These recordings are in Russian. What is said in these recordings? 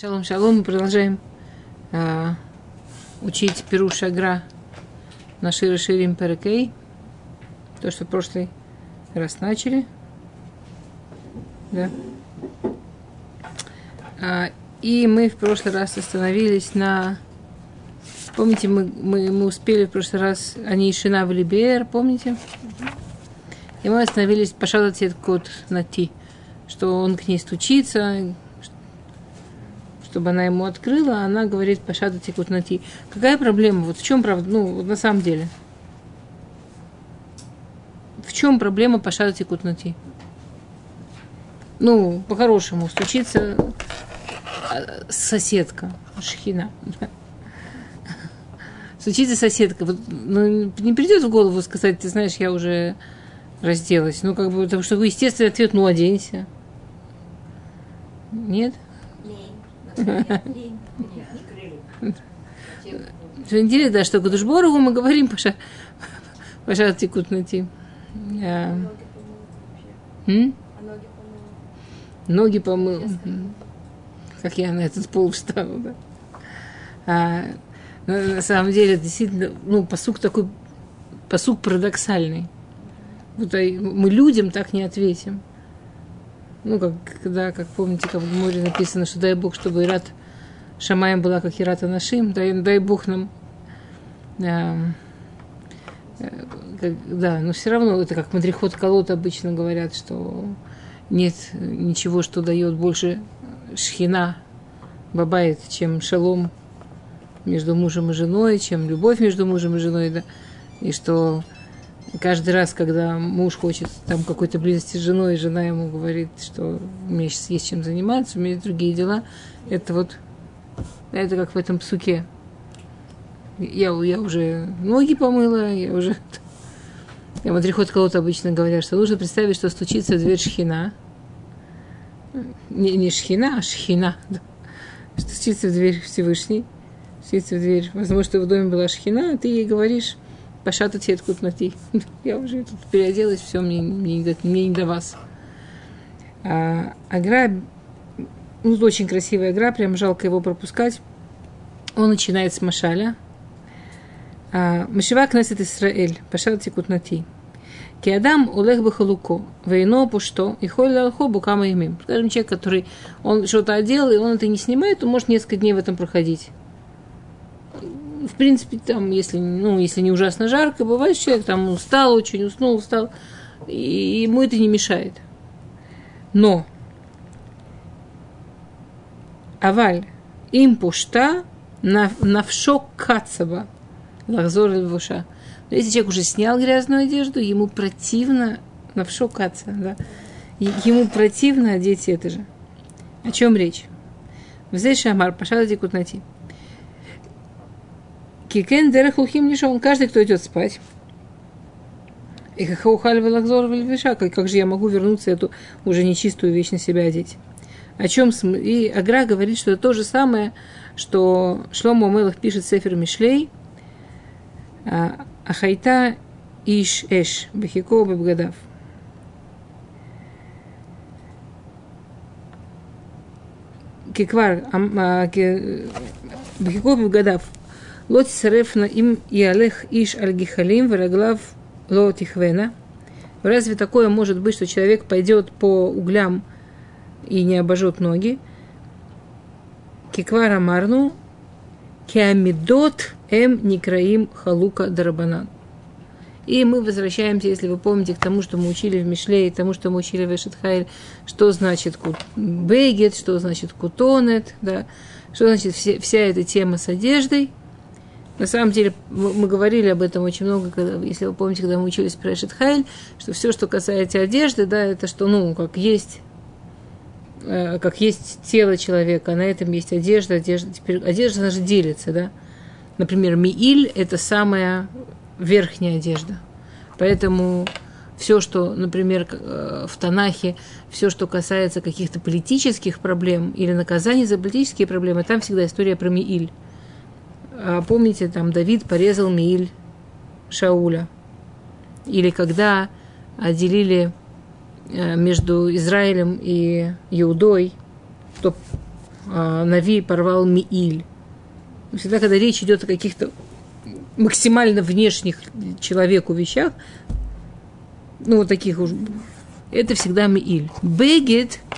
Шалом, шалом, мы продолжаем а, учить Перу Шагра на Шире Ширим Перекей. То, что в прошлый раз начали. Да. А, и мы в прошлый раз остановились на... Помните, мы, мы, мы успели в прошлый раз они Шина в Либер, помните? И мы остановились по шадатет код на Ти, что он к ней стучится, чтобы она ему открыла, а она говорит Пашада Тикутнати. Какая проблема? Вот в чем правда? Ну, на самом деле. В чем проблема Пашада Тикутнати? Ну, по-хорошему, стучится а, соседка, шхина. Стучится соседка. Вот, ну, не придет в голову сказать, ты знаешь, я уже разделась. Ну, как бы, потому что естественный ответ, ну, оденься. Нет? Интересно, да, что Гадушборову мы говорим, Паша, Паша текут найти. Ноги помыл. Как я на этот пол встала, да. А, на, на самом деле, действительно, ну, посук такой, посук парадоксальный. Вот, мы людям так не ответим. Ну, как, когда, как помните, как в море написано, что дай Бог, чтобы Ират Шамаем была как Ирата Нашим, дай, дай Бог нам э, э, да, но все равно это как мадрихот колот обычно говорят, что нет ничего, что дает больше шхина бабает, чем шалом между мужем и женой, чем любовь между мужем и женой, да, и что каждый раз, когда муж хочет там какой-то близости с женой, и жена ему говорит, что у меня сейчас есть чем заниматься, у меня есть другие дела, это вот, это как в этом псуке. Я, я уже ноги помыла, я уже... Я Мадрихот Колот обычно говорят, что нужно представить, что стучится в дверь шхина. Не, не шхина, а шхина. Стучится в дверь Всевышний. Стучится в дверь. Возможно, что в доме была шхина, а ты ей говоришь, Пашата откуда найти. Я уже тут переоделась, все, мне, мне, не, мне не до вас. А, агра, ну, очень красивая игра, прям жалко его пропускать. Он начинает с Машаля. А, Машива Кнесет Исраэль, Пашат Тикутнати. Киадам улех бахалуко, вейно пушто, и холь алхо букама имим. Скажем, человек, который, он что-то одел, и он это не снимает, он может несколько дней в этом проходить в принципе, там, если, ну, если не ужасно жарко, бывает, человек там устал очень, уснул, устал, и ему это не мешает. Но Аваль, им пушта навшок кацаба, лахзор левуша. Но если человек уже снял грязную одежду, ему противно навшок каца, да, ему противно одеть это же. О чем речь? Взять шамар, пошла кутнати. Кикен дерех лухим нишон. Каждый, кто идет спать. И хахаухаль велахзор вельвиша. Как же я могу вернуться эту уже нечистую вещь на себя одеть? О чем и Агра говорит, что это то же самое, что Шломо Мелах пишет Сефер Мишлей, Ахайта Иш Эш, Бахико Бабгадав. Киквар, Бахико Бабгадав, Лот срефна им и алех иш альгихалим враглав лотихвена. Разве такое может быть, что человек пойдет по углям и не обожжет ноги? Киквара марну Кеамидот, эм никраим халука дарабанан. И мы возвращаемся, если вы помните, к тому, что мы учили в Мишле, и к тому, что мы учили в Эшетхайле, что значит бегет, что значит кутонет, да, что значит все, вся эта тема с одеждой – на самом деле, мы, говорили об этом очень много, когда, если вы помните, когда мы учились про Эшет Хайль, что все, что касается одежды, да, это что, ну, как есть э, как есть тело человека, а на этом есть одежда, одежда, теперь одежда даже делится, да. Например, мииль – это самая верхняя одежда. Поэтому все, что, например, э, в Танахе, все, что касается каких-то политических проблем или наказаний за политические проблемы, там всегда история про Мииль. А помните, там Давид порезал Мииль Шауля. Или когда отделили э, между Израилем и Иудой, кто э, Нави порвал Мииль. Всегда, когда речь идет о каких-то максимально внешних человеку вещах, ну, вот таких уж, это всегда Мииль. Бегет –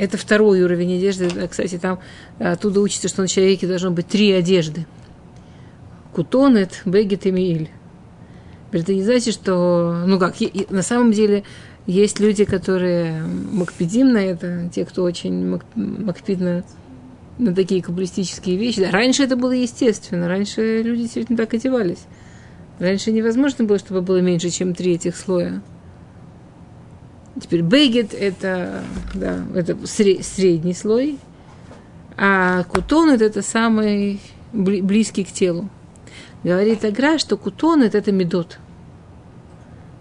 это второй уровень одежды. Кстати, там оттуда учится, что на человеке должно быть три одежды. Кутонет, Бегет и Мииль. Это не значит, что, ну как, на самом деле есть люди, которые макпедим на это, те, кто очень макпид на, на такие каббалистические вещи. Раньше это было естественно, раньше люди действительно так одевались. Раньше невозможно было, чтобы было меньше, чем три этих слоя. Теперь бегет – это, да, это средний слой, а кутон – это самый близкий к телу. Говорит Агра, что кутон – это медот –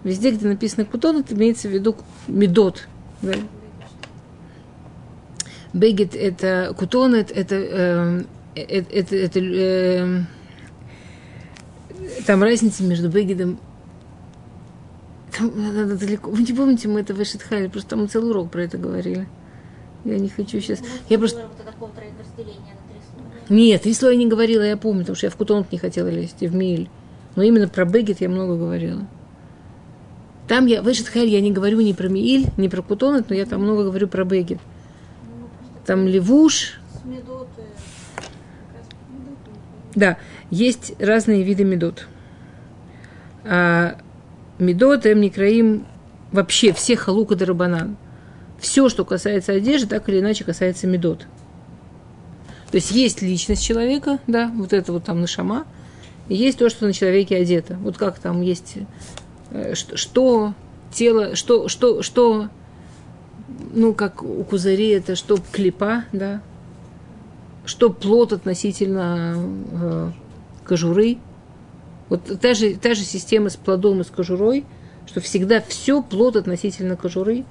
Везде, где написано кутон, это имеется в виду медот. Да? Бегет это кутон, это, это, э, это, это, это э, там разница между бегедом там надо далеко. Вы не помните, мы это в Эшетхале, просто мы целый урок про это говорили. Я не хочу сейчас. Я просто... Нет, три слоя не говорила, я помню, потому что я в Кутонг не хотела лезть, и в Миль. Но именно про Бегет я много говорила. Там я, в Эшетхайль я не говорю ни про Мииль, ни про Кутонет, но я там много говорю про Бегет. Там Левуш. Да, есть разные виды медот. А медот, Эмникраим, вообще все халука дарабанан. Все, что касается одежды, так или иначе касается медот. То есть есть личность человека, да, вот это вот там нашама, и есть то, что на человеке одето. Вот как там есть Э, что тело, что, что, что, ну, как у кузари, это что клепа, да, что плод относительно э, кожуры. Вот та же, та же система с плодом и с кожурой, что всегда все плод относительно кожуры.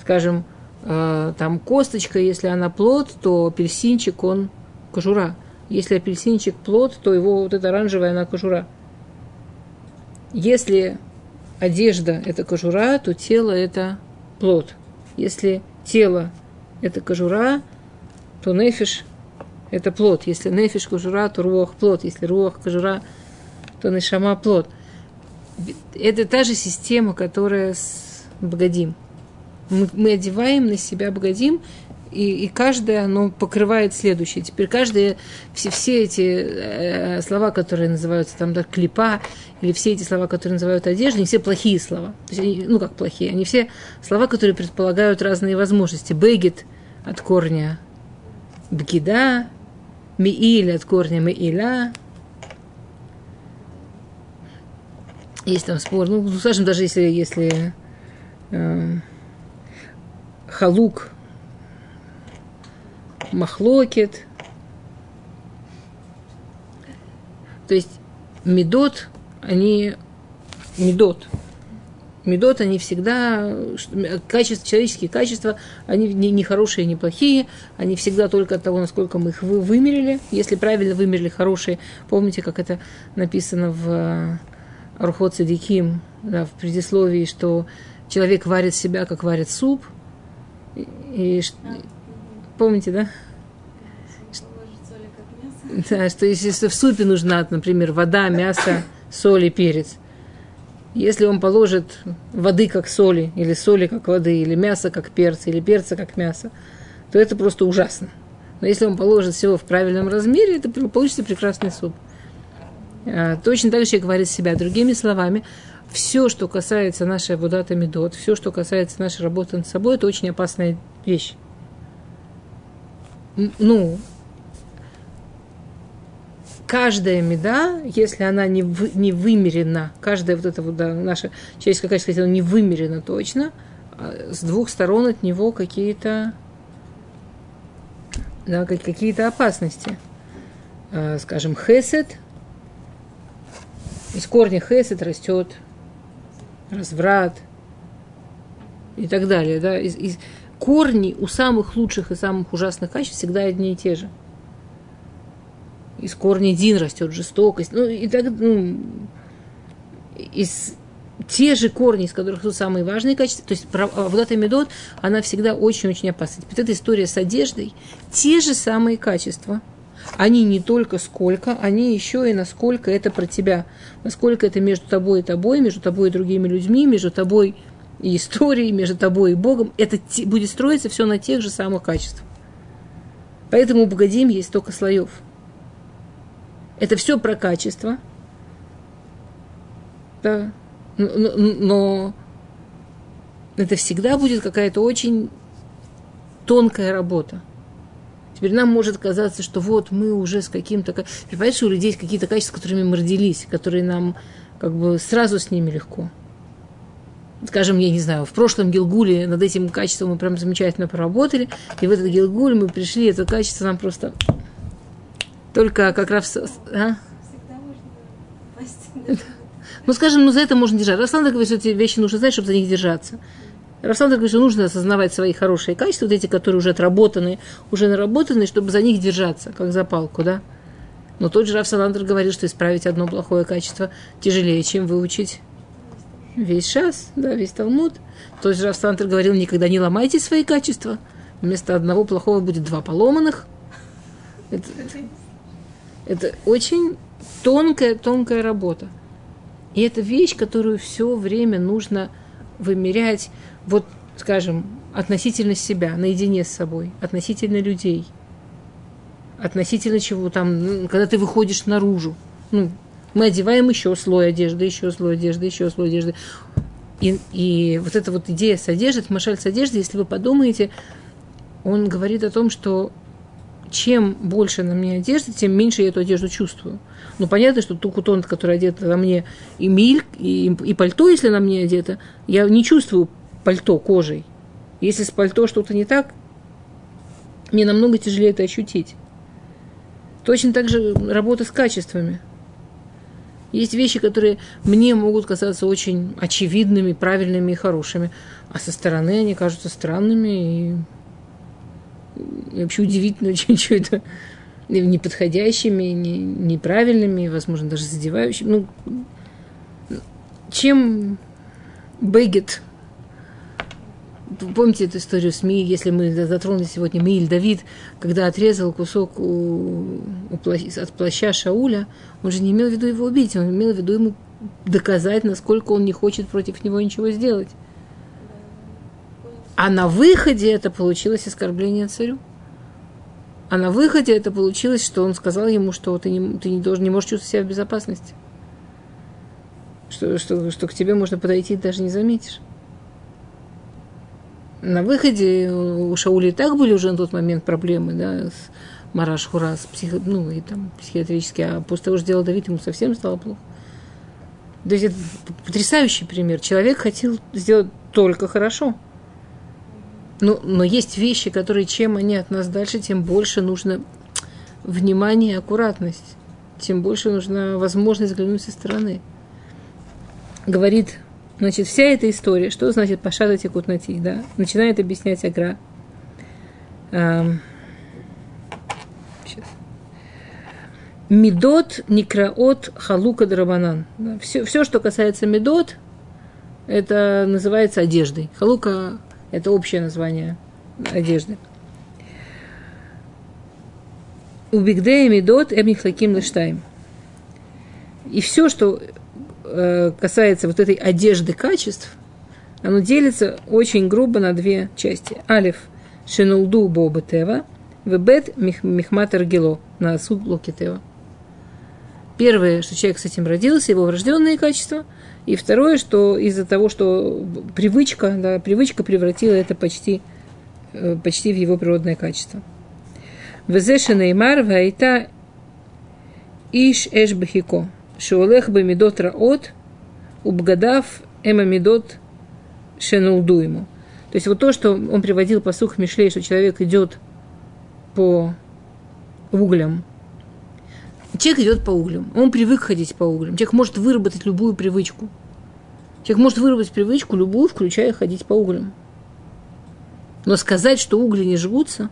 Скажем, э, там косточка, если она плод, то апельсинчик, он кожура. Если апельсинчик плод, то его вот эта оранжевая, она кожура. Если одежда – это кожура, то тело – это плод. Если тело – это кожура, то нефиш – это плод. Если нефиш – кожура, то руах – плод. Если руах – кожура, то нешама – плод. Это та же система, которая с богодим. Мы, мы одеваем на себя богодим, и, и каждое оно покрывает следующее. Теперь каждое, все, все эти э, слова, которые называются там да, клипа, или все эти слова, которые называют одеждой, они все плохие слова. То есть они, ну как плохие, они все слова, которые предполагают разные возможности. Бегет от корня бгида, мииль от корня мииля. Есть там спор, ну, скажем, даже если, если э, халук махлокет. То есть медот, они медот. Медот, они всегда, качества, человеческие качества, они не, не хорошие, не плохие, они всегда только от того, насколько мы их вы, вымерили. Если правильно вымерили хорошие, помните, как это написано в э, Архот Садиким, да, в предисловии, что человек варит себя, как варит суп. И, и, помните, да? Да, что если в супе нужна, например, вода, мясо, соль и перец, если он положит воды как соли, или соли как воды, или мясо как перца, или перца как мясо, то это просто ужасно. Но если он положит всего в правильном размере, это получится прекрасный суп. А, точно так же человек говорит себя. Другими словами, все, что касается нашей водата медот, все, что касается нашей работы над собой, это очень опасная вещь. Ну, каждая меда, если она не, вы, не вымерена, каждая вот эта вот да, наша человеческое качество, если она не вымерена точно, а с двух сторон от него какие-то да, какие-то опасности. А, скажем, хесед, из корня хесед растет разврат и так далее. Да? Из, из, корни у самых лучших и самых ужасных качеств всегда одни и те же из корня Дин растет жестокость. Ну, и так, ну, из, те же корни, из которых тут самые важные качества, то есть эта медот, она всегда очень-очень опасна. Вот эта история с одеждой, те же самые качества, они не только сколько, они еще и насколько это про тебя, насколько это между тобой и тобой, между тобой и другими людьми, между тобой и историей, между тобой и Богом. Это будет строиться все на тех же самых качествах. Поэтому у Богодим есть столько слоев. Это все про качество. Да но, это всегда будет какая-то очень тонкая работа. Теперь нам может казаться, что вот мы уже с каким-то... Понимаешь, у людей есть какие-то качества, которыми мы родились, которые нам как бы сразу с ними легко. Скажем, я не знаю, в прошлом Гилгуле над этим качеством мы прям замечательно поработали, и в этот Гилгуль мы пришли, это качество нам просто только как раз... А? Ну, скажем, ну, за это можно держать. Расландр говорит, что эти вещи нужно знать, чтобы за них держаться. Расландр говорит, что нужно осознавать свои хорошие качества, вот эти, которые уже отработаны, уже наработаны, чтобы за них держаться, как за палку, да? Но тот же Рафсаландр говорил, что исправить одно плохое качество тяжелее, чем выучить весь шас, да, весь Талмуд. Тот же Рафсаландр говорил, никогда не ломайте свои качества. Вместо одного плохого будет два поломанных. Это, это очень тонкая, тонкая работа. И это вещь, которую все время нужно вымерять, вот, скажем, относительно себя, наедине с собой, относительно людей, относительно чего там, когда ты выходишь наружу. Ну, мы одеваем еще слой одежды, еще слой одежды, еще слой одежды. И, и вот эта вот идея с одеждой, машаль с одеждой, если вы подумаете, он говорит о том, что чем больше на мне одежды, тем меньше я эту одежду чувствую. Ну, понятно, что ту кутон, который одет на мне, и миль, и, и пальто, если на мне одето, я не чувствую пальто кожей. Если с пальто что-то не так, мне намного тяжелее это ощутить. Точно так же работа с качествами. Есть вещи, которые мне могут казаться очень очевидными, правильными и хорошими, а со стороны они кажутся странными и вообще удивительно очень, что это неподходящими, не, неправильными, возможно, даже задевающими. Ну, чем Бегет Помните эту историю с Мииль, если мы затронули сегодня Мииль Давид, когда отрезал кусок у, у плащ, от плаща Шауля, он же не имел в виду его убить, он имел в виду ему доказать, насколько он не хочет против него ничего сделать. А на выходе это получилось оскорбление царю. А на выходе это получилось, что он сказал ему, что ты не, ты не, должен, не можешь чувствовать себя в безопасности. Что, что, что к тебе можно подойти даже не заметишь. На выходе у Шаули и так были уже на тот момент проблемы, да, с Мараш Хура, с психо, ну, и там психиатрически, а после того, что сделал Давид, ему совсем стало плохо. То есть это потрясающий пример. Человек хотел сделать только хорошо – ну, но есть вещи, которые, чем они от нас дальше, тем больше нужно внимание и аккуратность. Тем больше нужна возможность взглянуть со стороны. Говорит, значит, вся эта история, что значит пашата текут на тих, да, начинает объяснять Агра. Эм, Медот, Некраот, Халука, Драбанан. Все, все, что касается медот, это называется одеждой. Халука это общее название одежды. У Бигдея Медот Эмнихлаким Лештайм. И все, что э, касается вот этой одежды качеств, оно делится очень грубо на две части. Алиф Шенулду Боба Тева, Вебет Михматер Гело на суд Локитева. Первое, что человек с этим родился, его врожденные качества – и второе, что из-за того, что привычка, да, привычка превратила это почти, э, почти в его природное качество. Везеша Неймар Вайта Иш Эш Бахико. Шуолех Бамидот Раот Убгадав Эма Медот Шенулду ему. То есть вот то, что он приводил по сух Мишлей, что человек идет по углям, Человек идет по углям, он привык ходить по углям. Человек может выработать любую привычку. Человек может выработать привычку любую, включая ходить по углям. Но сказать, что угли не жгутся,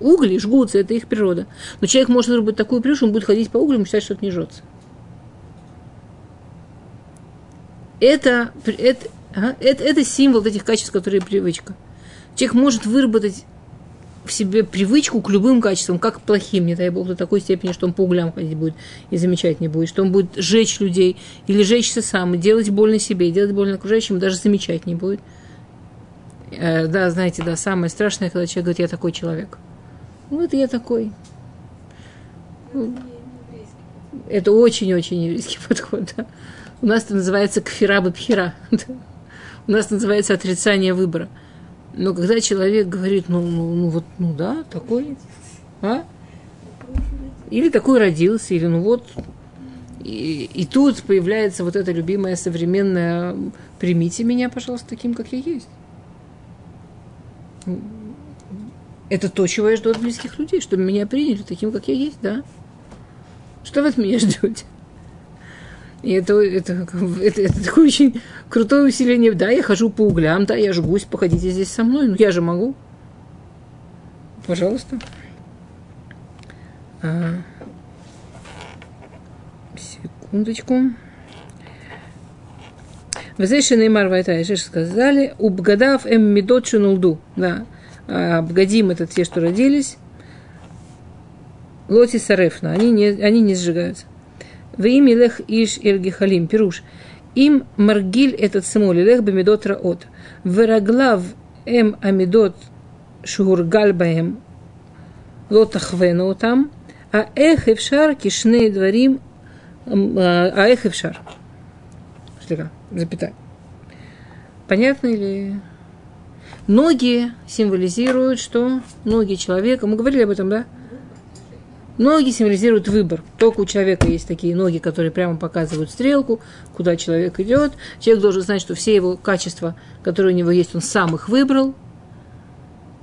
угли жгутся, это их природа. Но человек может выработать такую привычку, он будет ходить по углям и считать, что это не жжется. это, это, это, это символ этих качеств, которые привычка. Человек может выработать в себе привычку к любым качествам, как плохим, не дай бог, до такой степени, что он по углям ходить будет и замечать не будет, что он будет жечь людей или жечься сам, и делать больно себе, делать больно окружающим, даже замечать не будет. Э, да, знаете, да, самое страшное, когда человек говорит, я такой человек. Вот я такой. Это очень-очень еврейский подход. Да. У нас это называется кфира бабхира. У нас это называется отрицание выбора. Но когда человек говорит, ну, ну, ну вот, ну да, такой, а? Или такой родился, или ну вот. И, и тут появляется вот эта любимая современная «примите меня, пожалуйста, таким, как я есть». Это то, чего я жду от близких людей, чтобы меня приняли таким, как я есть, да. Что вы от меня ждете? И это, это, это, это такое очень крутое усиление. Да, я хожу по углям, да, я жгусь, походите здесь со мной. Ну, я же могу. Пожалуйста. А, секундочку. Везеши Неймар Вайтайшиш сказали, убгадав эм медот шунулду. Да, а, обгадим это те, что родились. Лоти сарефна, они не, они не сжигаются. В имя лех иш иргихалим, пируш. Им маргиль этот смоли, лех бемидот раот. Вераглав эм амидот шугургаль баем лотахвену там, а эх эфшар кишны дворим, а эх эфшар. Слегка запятая. Понятно или... Ноги символизируют, что ноги человека, мы говорили об этом, да? Ноги символизируют выбор. Только у человека есть такие ноги, которые прямо показывают стрелку, куда человек идет. Человек должен знать, что все его качества, которые у него есть, он сам их выбрал.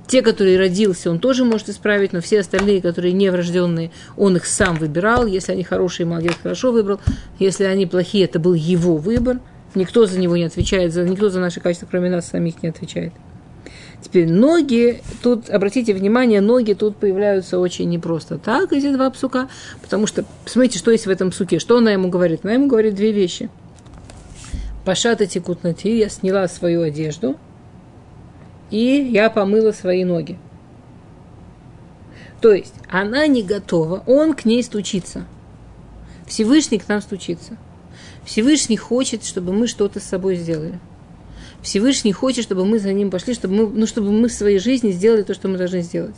Те, которые родился, он тоже может исправить, но все остальные, которые не врожденные, он их сам выбирал. Если они хорошие, молодец, хорошо выбрал. Если они плохие, это был его выбор – Никто за него не отвечает, никто за наши качества, кроме нас самих, не отвечает. Теперь ноги, тут, обратите внимание, ноги тут появляются очень непросто так, эти два псука, потому что, посмотрите, что есть в этом псуке, что она ему говорит? Она ему говорит две вещи. Пашата текут на я сняла свою одежду, и я помыла свои ноги. То есть она не готова, он к ней стучится. Всевышний к нам стучится. Всевышний хочет, чтобы мы что-то с собой сделали. Всевышний хочет, чтобы мы за ним пошли, чтобы мы, ну, чтобы мы в своей жизни сделали то, что мы должны сделать.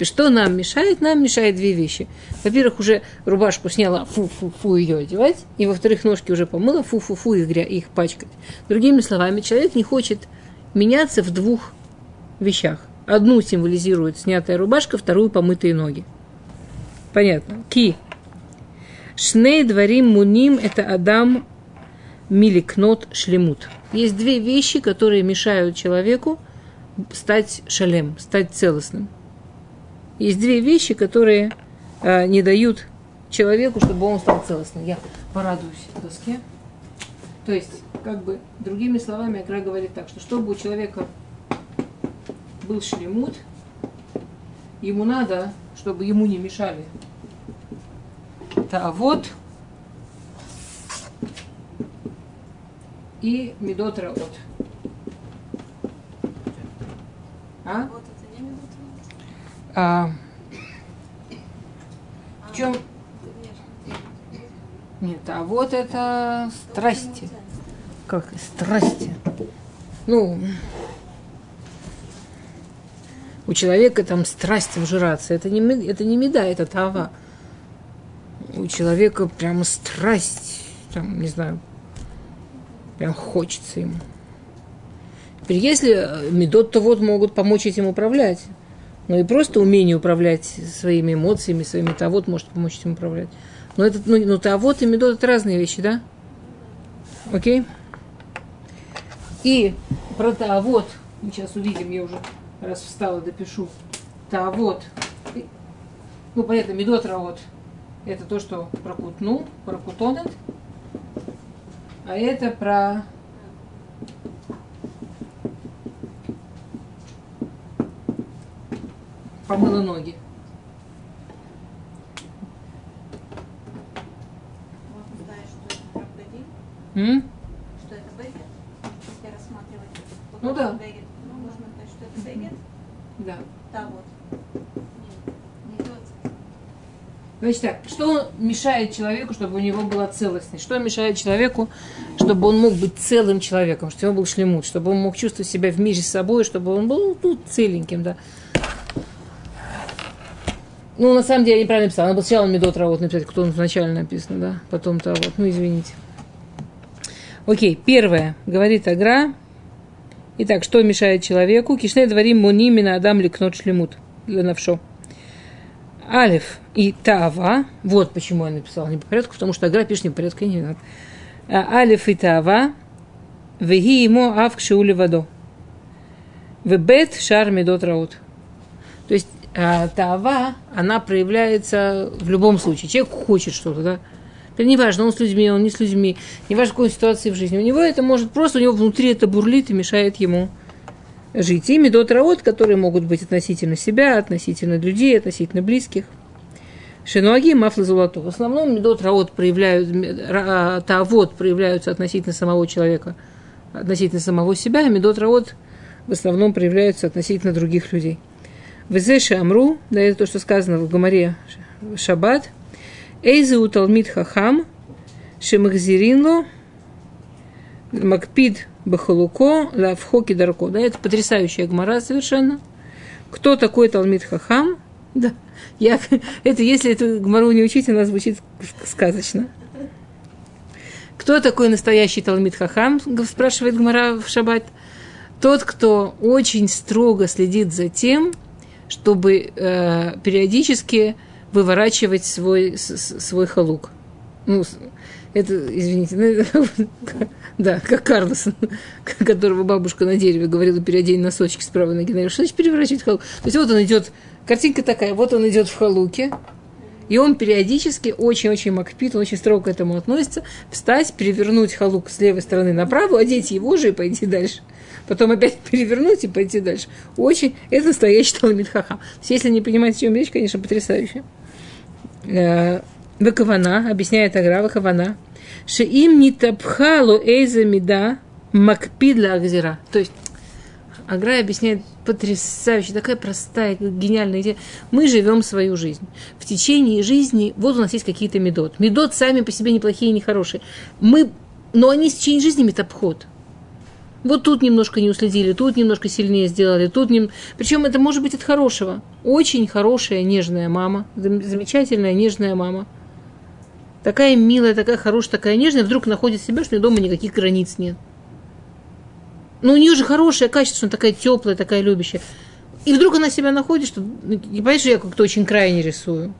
Что нам мешает? Нам мешает две вещи. Во-первых, уже рубашку сняла, фу-фу-фу ее одевать, и во-вторых, ножки уже помыла, фу-фу-фу их, их пачкать. Другими словами, человек не хочет меняться в двух вещах. Одну символизирует снятая рубашка, вторую помытые ноги. Понятно. Ки Шней дворим муним – это Адам миликнот шлемут. Есть две вещи, которые мешают человеку стать шалем, стать целостным. Есть две вещи, которые э, не дают человеку, чтобы он стал целостным. Я порадуюсь доске. То есть, как бы, другими словами, Акра говорит так, что чтобы у человека был шлемут, ему надо, чтобы ему не мешали Таавот и Медот Раот. А? а? В чем? Нет, а вот это страсти. Как страсти? Ну, у человека там страсть вжираться. Это не, это не меда, это тава у человека прямо страсть, там, не знаю, прям хочется ему. Теперь, если э, медот-то вот могут помочь этим управлять, но и просто умение управлять своими эмоциями, своими тавод может помочь этим управлять. Но это, ну, ну тавод и медот это разные вещи, да? Окей? И про тавод мы сейчас увидим, я уже раз встала, допишу. Тавод. Ну, понятно, медот равот – это то, что про кутну, про кутонет. А это про помыла ноги. М? Что это бегет? Если рассматривать вот Ну этот да. бегет, ну, можно сказать, что это бегет. Да. Да, вот. Не идет. Значит так, что мешает человеку, чтобы у него была целостность? Что мешает человеку, чтобы он мог быть целым человеком, чтобы него был шлемут, чтобы он мог чувствовать себя в мире с собой, чтобы он был ну, целеньким, да? Ну, на самом деле, я неправильно написала. Надо было сначала Медот Равот написать, кто он вначале написано, да? Потом Тавот. Ну, извините. Окей, первое. Говорит Агра. Итак, что мешает человеку? Кишне дворим мунимина адам ликнот шлемут. Для навшо. Алиф и Тава. Вот почему я написала не по порядку, потому что Агра пишет не по порядку, не виноват. А, Алиф и Тава. Веги ему ав кшиули вадо. Вебет шар медот раут. То есть а, Тава, она проявляется в любом случае. Человек хочет что-то, да. Теперь неважно, он с людьми, он не с людьми, неважно, в какой ситуации в жизни. У него это может просто, у него внутри это бурлит и мешает ему жить. И медот раот, которые могут быть относительно себя, относительно людей, относительно близких. Шинуаги и мафлы золото. В основном медот раот проявляют, тавод проявляются относительно самого человека, относительно самого себя, а медот в основном проявляются относительно других людей. Везеша Амру, да, это то, что сказано в Гамаре Шаббат. Эйзе у Талмит Хахам, Шемахзиринло, Макпид Бахалуко, Лавхоки Дарко. Да, это потрясающая гмара совершенно. Кто такой Талмит Хахам? Да, я, это если эту гмару не учить, она звучит сказочно. Кто такой настоящий Талмит Хахам, спрашивает Гмара в Шаббат. Тот, кто очень строго следит за тем, чтобы э, периодически выворачивать свой, свой халук. Ну, это, извините, ну, да, как Карлсон, которого бабушка на дереве говорила, переодень носочки с правой ноги. наверх. Что значит переворачивать халук? То есть вот он идет, картинка такая, вот он идет в халуке, и он периодически очень-очень макпит, он очень строго к этому относится, встать, перевернуть халук с левой стороны направо, одеть его же и пойти дальше. Потом опять перевернуть и пойти дальше. Очень, это настоящий Талмит Хахам. Если не понимаете, о чем речь, конечно, потрясающе. Э, Вакавана, объясняет Агра, Вакавана, им не тапхалу эйза мида макпидла агзира. То есть, Агра объясняет потрясающе, такая простая, гениальная идея. Мы живем свою жизнь. В течение жизни, вот у нас есть какие-то медот. Медот сами по себе неплохие и нехорошие. Мы, но они в течение жизни метапход. Вот тут немножко не уследили, тут немножко сильнее сделали, тут нем... Причем это может быть от хорошего. Очень хорошая, нежная мама, зам- замечательная, нежная мама. Такая милая, такая хорошая, такая нежная, вдруг находит себя, что у нее дома никаких границ нет. Но у нее же хорошее качество, что она такая теплая, такая любящая. И вдруг она себя находит, что... ну, Не понимаешь, что я как-то очень крайне рисую.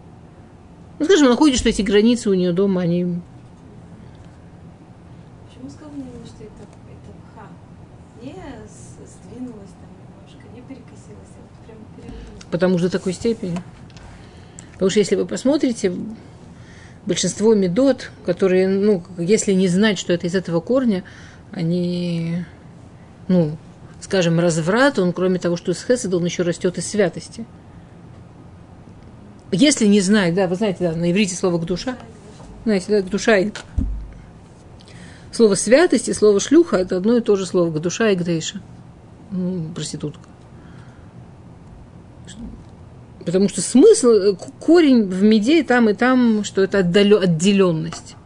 Ну, скажем, находит, что эти границы у нее дома, они Почему сказано именно, что это, это пха? Не сдвинулась там немножко, не перекосилась, а вот прям перевернулась. Потому что до такой степени. Потому что если вы посмотрите, большинство медот, которые, ну, если не знать, что это из этого корня, они, ну, скажем, разврат, он кроме того, что из хеседа, он еще растет из святости. Если не знать, да, вы знаете, да, на иврите слово душа, знаете, да, душа и слово святость и слово шлюха это одно и то же слово, душа и гдейша. Ну, проститутка. Потому что смысл, э, корень в меде и там, и там, что это отделенность.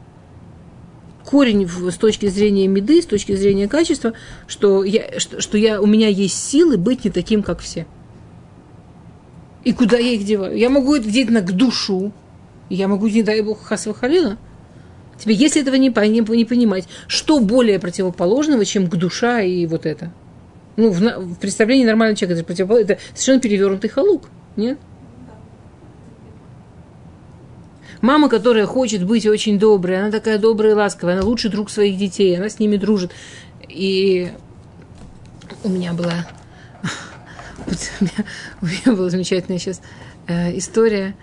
Корень с точки зрения меды, с точки зрения качества, что, я, что, что я, у меня есть силы быть не таким, как все. И куда я их деваю? Я могу это деть на к душу. Я могу, не дай бог, хасва халила. Тебе, если этого не, не, не понимать, что более противоположного, чем к душа и вот это? Ну, в, в представлении нормального человека это, противопол- это совершенно перевернутый халук, нет? Мама, которая хочет быть очень доброй, она такая добрая и ласковая, она лучший друг своих детей, она с ними дружит. И у меня была, у меня была замечательная сейчас э, история.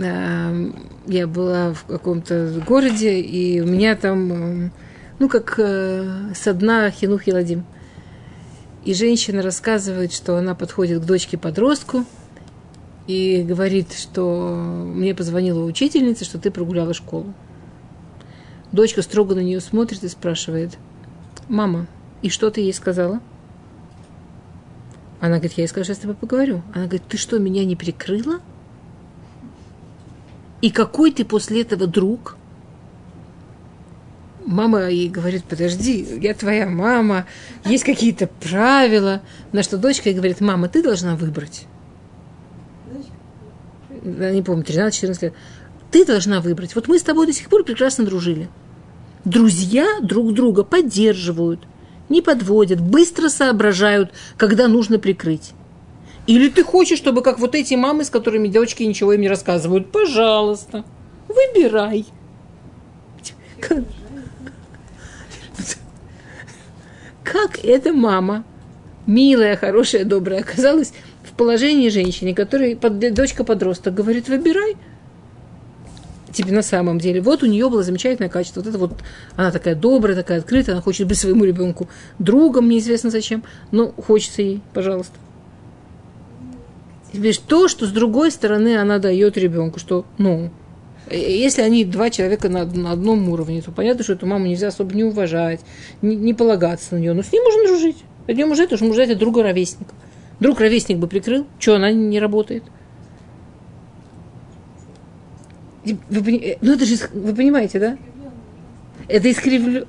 Э, я была в каком-то городе, и у меня там, э, ну, как э, со дна Хинух Еладим. И женщина рассказывает, что она подходит к дочке-подростку, и говорит, что мне позвонила учительница, что ты прогуляла школу. Дочка строго на нее смотрит и спрашивает, мама, и что ты ей сказала? Она говорит, я ей скажу, сейчас с тобой поговорю. Она говорит, ты что, меня не прикрыла? И какой ты после этого друг? Мама ей говорит, подожди, я твоя мама, есть какие-то правила. На что дочка ей говорит, мама, ты должна выбрать. Не помню, 13-14 лет. Ты должна выбрать. Вот мы с тобой до сих пор прекрасно дружили. Друзья друг друга поддерживают, не подводят, быстро соображают, когда нужно прикрыть. Или ты хочешь, чтобы как вот эти мамы, с которыми девочки ничего им не рассказывают? Пожалуйста, выбирай. Как эта мама, милая, хорошая, добрая, оказалась положении женщины, которой дочка подросток говорит, выбирай. Тебе на самом деле. Вот у нее было замечательное качество. Вот это вот, она такая добрая, такая открытая, она хочет быть своему ребенку другом, неизвестно зачем, но хочется ей, пожалуйста. Теперь то, что с другой стороны она дает ребенку, что, ну, Э, если они два человека на, на одном уровне, то понятно, что эту маму нельзя особо не уважать, не, не полагаться на нее. Но с ней можно дружить. Можно жить, потому что жить от друга ровесника. Друг ровесник бы прикрыл, что она не работает. Вы, э, ну это же, вы понимаете, да? Это искривлю.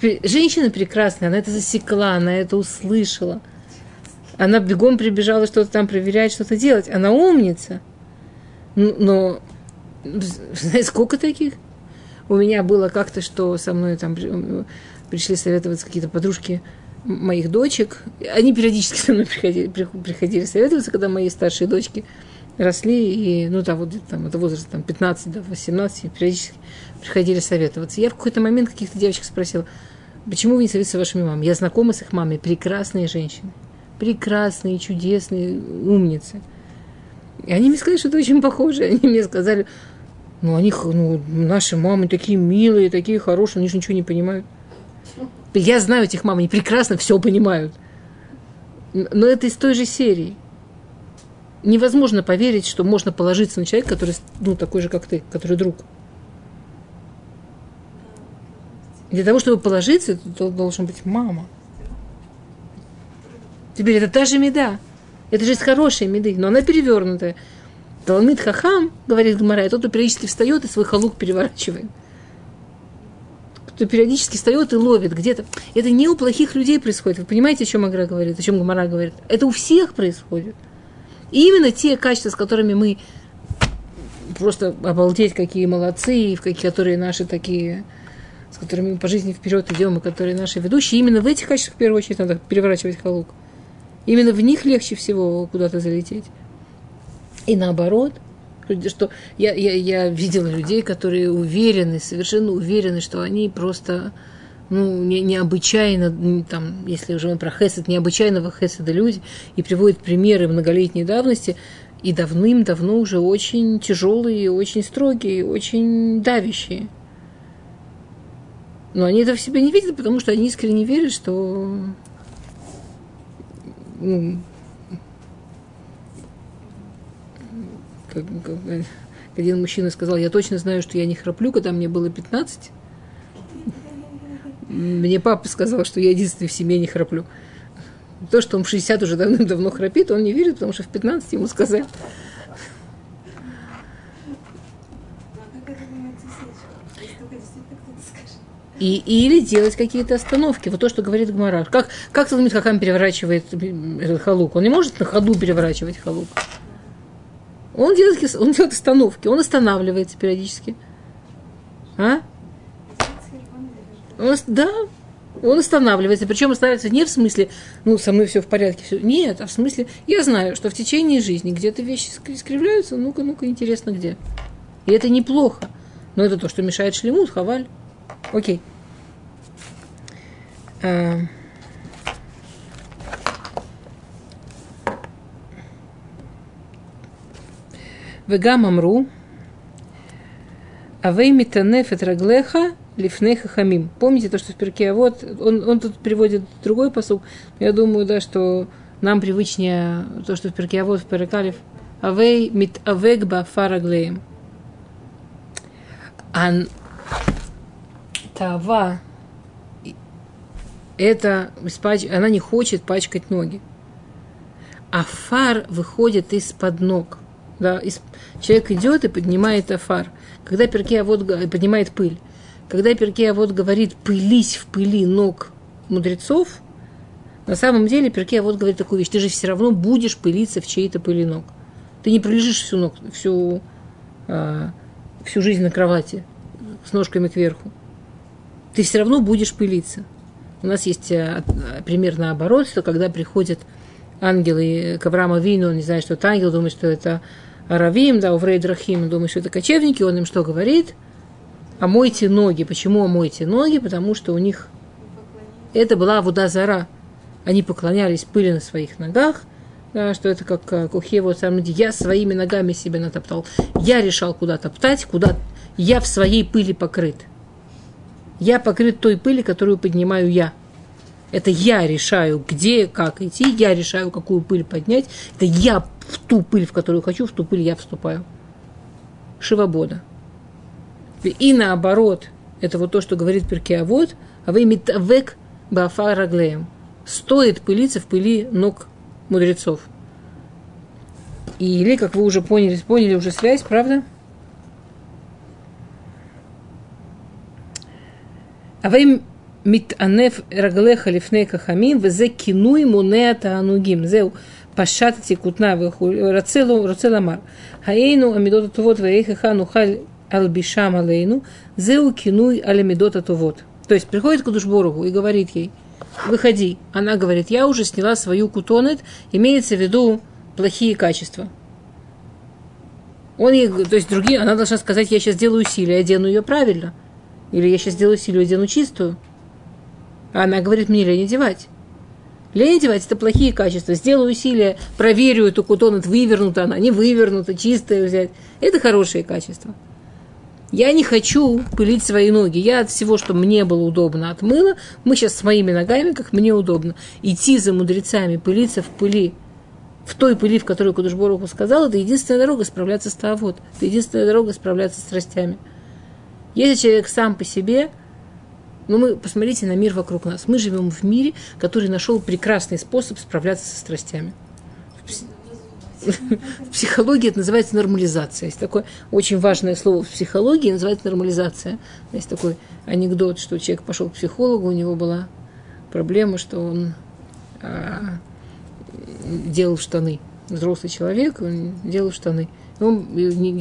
Женщина прекрасная, она это засекла, она это услышала. Она бегом прибежала что-то там проверять, что-то делать. Она умница. Но знаете, сколько таких? У меня было как-то, что со мной там пришли советоваться какие-то подружки моих дочек. Они периодически со мной приходили, приходили советоваться, когда мои старшие дочки росли, и, ну, там, вот там, это возраст там, 15 до 18, периодически приходили советоваться. Я в какой-то момент каких-то девочек спросила, почему вы не советуетесь с вашими мамами? Я знакома с их мамой, прекрасные женщины, прекрасные, чудесные, умницы. И они мне сказали, что это очень похоже. Они мне сказали, ну, они, ну, наши мамы такие милые, такие хорошие, они же ничего не понимают. Я знаю этих мам, они прекрасно все понимают. Но это из той же серии. Невозможно поверить, что можно положиться на человека, который, ну, такой же, как ты, который друг. Для того, чтобы положиться, то должен быть мама. Теперь это та же меда. Это же из хорошей меды, но она перевернутая. Талмит Хахам, говорит Гмара, тот, кто периодически встает и свой халук переворачивает. Кто периодически встает и ловит где-то. Это не у плохих людей происходит. Вы понимаете, о чем Агра говорит, о чем Гмара говорит? Это у всех происходит. И именно те качества, с которыми мы просто обалдеть, какие молодцы, в какие, которые наши такие, с которыми мы по жизни вперед идем, и которые наши ведущие, именно в этих качествах в первую очередь надо переворачивать халук. Именно в них легче всего куда-то залететь. И наоборот, что я, я, я видела людей, которые уверены, совершенно уверены, что они просто ну, не, необычайно, там, если уже мы про хесед, необычайного хеседа люди, и приводят примеры многолетней давности, и давным-давно уже очень тяжелые, очень строгие, очень давящие. Но они это в себе не видят, потому что они искренне верят, что ну, как, как, один мужчина сказал, я точно знаю, что я не храплю, когда мне было 15. Мне папа сказал, что я единственный в семье не храплю. То, что он в 60 уже давно-давно храпит, он не верит, потому что в 15 ему сказали. И, или делать какие-то остановки. Вот то, что говорит Гмара. Как, как Талмит Хахам переворачивает этот халук? Он не может на ходу переворачивать халук. Он делает, он делает остановки, он останавливается периодически. А? Он, да, он останавливается. Причем останавливается не в смысле, ну, со мной все в порядке. Все. Нет, а в смысле, я знаю, что в течение жизни где-то вещи искривляются, ну-ка, ну-ка, интересно где. И это неплохо. Но это то, что мешает шлемут, хаваль. Окей. А... Вегам амру, Авей митанеф раглеха лифнеха хамим. Помните то, что в перке, а вот он, он тут приводит другой посыл. Я думаю, да, что нам привычнее то, что в перке, а вот в перекалев. Авей мит авегба фараглеем. А тава это она не хочет пачкать ноги. А фар выходит из-под ног. Да. Человек идет и поднимает афар. Когда перке вот поднимает пыль. Когда перке вот говорит «пылись в пыли ног мудрецов», на самом деле перке вот говорит такую вещь. Ты же все равно будешь пылиться в чьей-то пыли ног. Ты не пролежишь всю, ног, всю, а, всю жизнь на кровати с ножками кверху. Ты все равно будешь пылиться. У нас есть а, пример наоборот, что когда приходят ангелы к Аврааму Вину, он не знает, что это ангел, думает, что это Аравим, да, Уврей Драхим, думает, что это кочевники, он им что говорит? Омойте ноги. Почему омойте ноги? Потому что у них это была вода зара. Они поклонялись пыли на своих ногах, да, что это как э, Кухево сам я своими ногами себе натоптал. Я решал, куда топтать, куда я в своей пыли покрыт. Я покрыт той пыли, которую поднимаю я. Это я решаю, где, как идти, я решаю, какую пыль поднять. Это я в ту пыль, в которую хочу, в ту пыль я вступаю. Шивобода. И наоборот, это вот то, что говорит Перкеавод, а вы век бафа раглеем. Стоит пылиться в пыли ног мудрецов. Или, как вы уже поняли, поняли уже связь, правда? А вы מתענף רגליך לפני חכמים, וזה כינוי מונע תענוגים. זהו, פשטתי כותנה ורוצה לומר, היינו המידות הטובות ואיך נוכל албишам алейну, зеу кинуй алямидот атувот. То есть приходит к Душборогу и говорит ей, выходи. Она говорит, я уже сняла свою кутонет, имеется в виду плохие качества. Он ей, то есть другие, она должна сказать, я сейчас сделаю усилие, одену ее правильно. Или я сейчас сделаю усилие, одену чистую. Она говорит, мне лень одевать. Лень одевать – это плохие качества. Сделаю усилие, проверю эту кутонет, вывернута она, не вывернута, чистая взять. Это хорошие качества. Я не хочу пылить свои ноги. Я от всего, что мне было удобно, отмыла. Мы сейчас с моими ногами, как мне удобно. Идти за мудрецами, пылиться в пыли, в той пыли, в которую Кудушборуху сказал, это единственная дорога справляться с тавод. Это единственная дорога справляться с страстями. Если человек сам по себе, ну мы посмотрите на мир вокруг нас. Мы живем в мире, который нашел прекрасный способ справляться со страстями в психологии это называется нормализация. Есть такое очень важное слово в психологии, называется нормализация. Есть такой анекдот, что человек пошел к психологу, у него была проблема, что он а, делал штаны. Взрослый человек, он делал штаны. Он,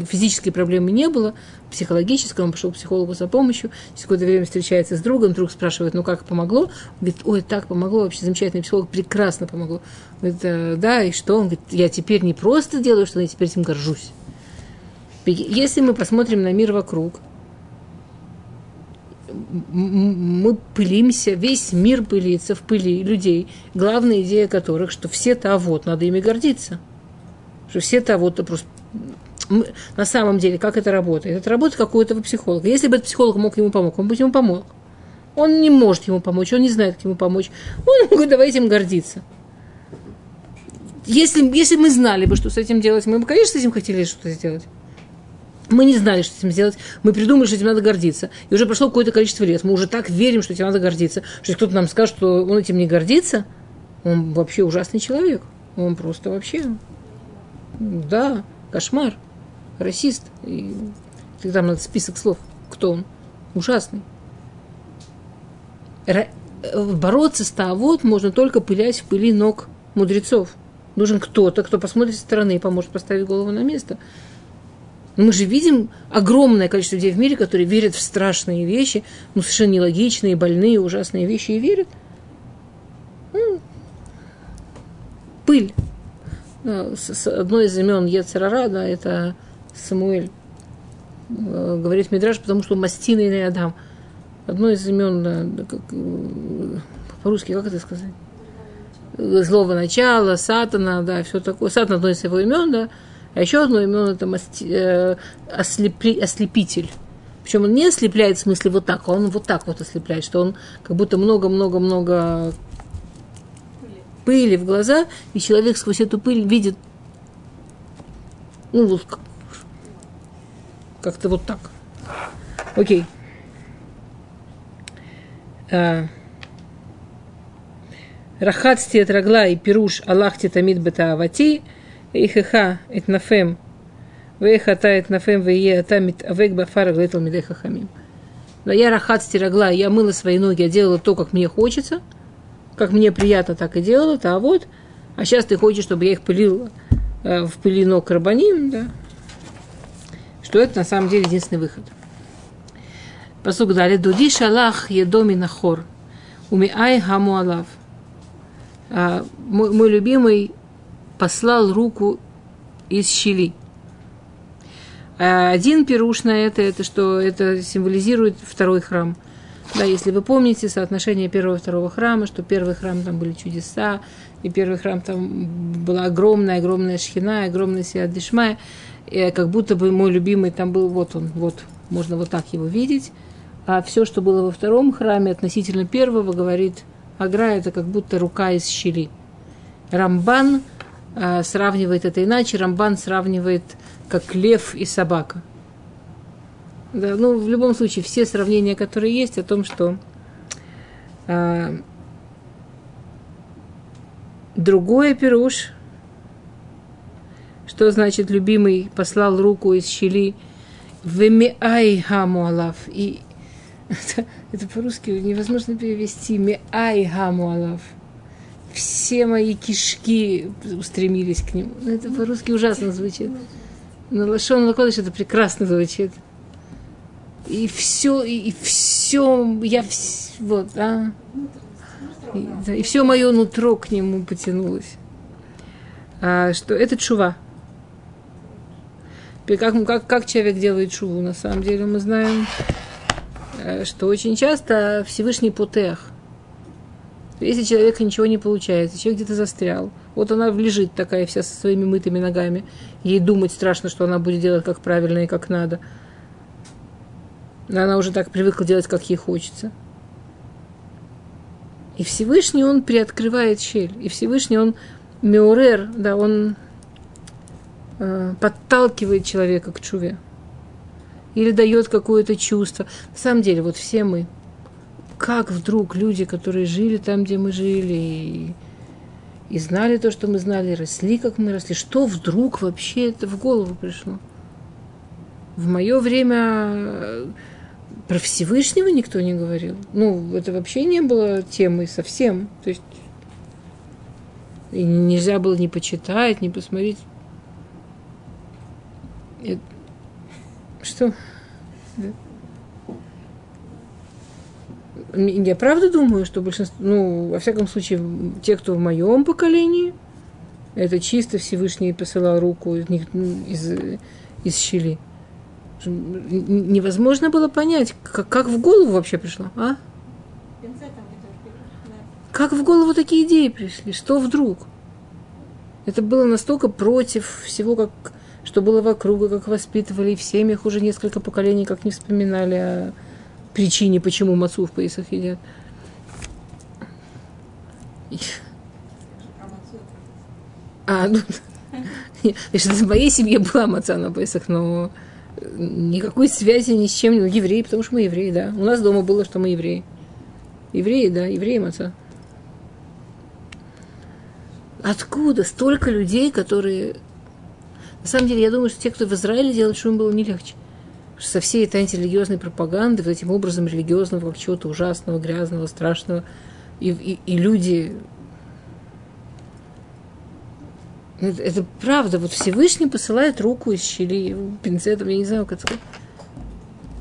физической проблемы не было, психологической, он пошел к психологу за помощью, через какое-то время встречается с другом, друг спрашивает, ну как помогло? Он говорит, ой, так помогло, вообще замечательный психолог, прекрасно помогло. Он говорит, «Э, да, и что? Он говорит, я теперь не просто делаю, что я теперь этим горжусь. Если мы посмотрим на мир вокруг, мы пылимся, весь мир пылится в пыли людей, главная идея которых, что все-то, а вот, надо ими гордиться. Что все-то, а вот, просто на самом деле, как это работает? Это работает как у этого психолога. Если бы этот психолог мог ему помочь, он бы ему помог. Он не может ему помочь, он не знает, как ему помочь. Он говорит, давайте им гордиться. Если, если мы знали бы, что с этим делать, мы бы, конечно, с этим хотели что-то сделать. Мы не знали, что с этим сделать. Мы придумали, что этим надо гордиться. И уже прошло какое-то количество лет. Мы уже так верим, что этим надо гордиться. Что если кто-то нам скажет, что он этим не гордится, он вообще ужасный человек. Он просто вообще... Да, кошмар расист. И там надо список слов, кто он. Ужасный. Ра- бороться с тавод можно только пылясь в пыли ног мудрецов. Нужен кто-то, кто посмотрит со стороны и поможет поставить голову на место. Мы же видим огромное количество людей в мире, которые верят в страшные вещи, ну, совершенно нелогичные, больные, ужасные вещи и верят. Пыль. С одной из имен Ецерара, да, это Самуэль э, говорит Мидраш, потому что мастина и Адам. Одно из имен, да, как, э, по-русски, как это сказать? Злого начала, сатана, да, все такое. Сатана одно из его имен, да. А еще одно имя это масти, э, ослепли, ослепитель. Причем он не ослепляет в смысле вот так, а он вот так вот ослепляет, что он как будто много-много-много пыли в глаза, и человек сквозь эту пыль видит ну, как-то вот так. Окей. а, Рахат от рагла и пируш Аллах титамид бетаавати, ихеха этнафем, вехата этнафем вее атамит авек бафара глетал мидеха хамим. Да я рахат стирогла, я мыла свои ноги, я делала то, как мне хочется, как мне приятно, так и делала, а вот, а сейчас ты хочешь, чтобы я их пылила э, в пыли ног рабаним, да, что это на самом деле единственный выход. Посук далее. Дуди шалах едоми нахор. Уми ай хаму. А, мой, мой любимый послал руку из щели. А один пируш на это, это что это символизирует второй храм. Да, если вы помните соотношение первого и второго храма, что первый храм там были чудеса, и первый храм там была огромная, огромная шхина, огромная сиадишмая, и как будто бы мой любимый там был, вот он, вот, можно вот так его видеть. А все, что было во втором храме относительно первого, говорит Агра, это как будто рука из щели. Рамбан э, сравнивает это иначе. Рамбан сравнивает как лев и собака. Да, ну, в любом случае, все сравнения, которые есть, о том, что э, другое пируш, что значит любимый послал руку из щели, вемиай хаму алав, и это, это по-русски невозможно перевести. Ми ай гамуалав. Все мои кишки устремились к нему. Ну, это по-русски ужасно звучит. Но Лашон Лакодыш это прекрасно звучит. И все, и, все, я вс, вот, а. И, да, и все мое нутро к нему потянулось. А, что это чува. Как, как, как человек делает чуву, на самом деле, мы знаем, Э, что очень часто Всевышний путех. Если человека ничего не получается, человек где-то застрял, вот она лежит такая вся со своими мытыми ногами, ей думать страшно, что она будет делать как правильно и как надо. Она уже так привыкла делать, как ей хочется. И Всевышний, он приоткрывает щель. И Всевышний, он меурер, да, он э, подталкивает человека к чуве или дает какое-то чувство. На самом деле, вот все мы, как вдруг люди, которые жили там, где мы жили, и, и знали то, что мы знали, росли, как мы росли, что вдруг вообще это в голову пришло? В мое время про Всевышнего никто не говорил. Ну, это вообще не было темой совсем. То есть и нельзя было ни почитать, ни посмотреть. Что? Я правда думаю, что большинство, ну, во всяком случае, те, кто в моем поколении, это чисто Всевышний посылал руку из, из, из щели. Невозможно было понять, как, как в голову вообще пришло, а? Как в голову такие идеи пришли? Что вдруг? Это было настолько против всего, как что было вокруг, и как воспитывали, и в семьях уже несколько поколений, как не вспоминали о причине, почему мацу в поясах едят. А, ну, в моей семье была маца на поясах, но никакой связи ни с чем, ну, евреи, потому что мы евреи, да. У нас дома было, что мы евреи. Евреи, да, евреи маца. Откуда столько людей, которые на самом деле, я думаю, что те, кто в Израиле делают шум, было не легче. Со всей этой антирелигиозной пропагандой, вот этим образом религиозного, как чего-то ужасного, грязного, страшного, и, и, и люди... Это, это правда, вот Всевышний посылает руку из щели, пинцетом, я не знаю, как сказать.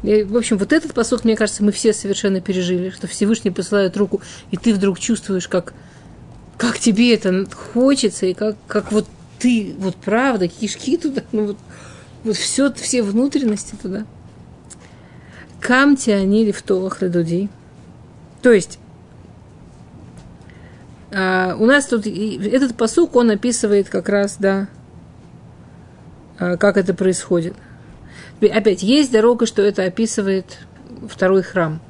И, в общем, вот этот посок, мне кажется, мы все совершенно пережили, что Всевышний посылает руку, и ты вдруг чувствуешь, как, как тебе это хочется, и как, как вот ты, вот правда, кишки туда, ну вот, вот все, все внутренности туда. Камти они лифтовых радудей. То есть, а, у нас тут этот посук, он описывает как раз, да, а, как это происходит. Опять, есть дорога, что это описывает второй храм.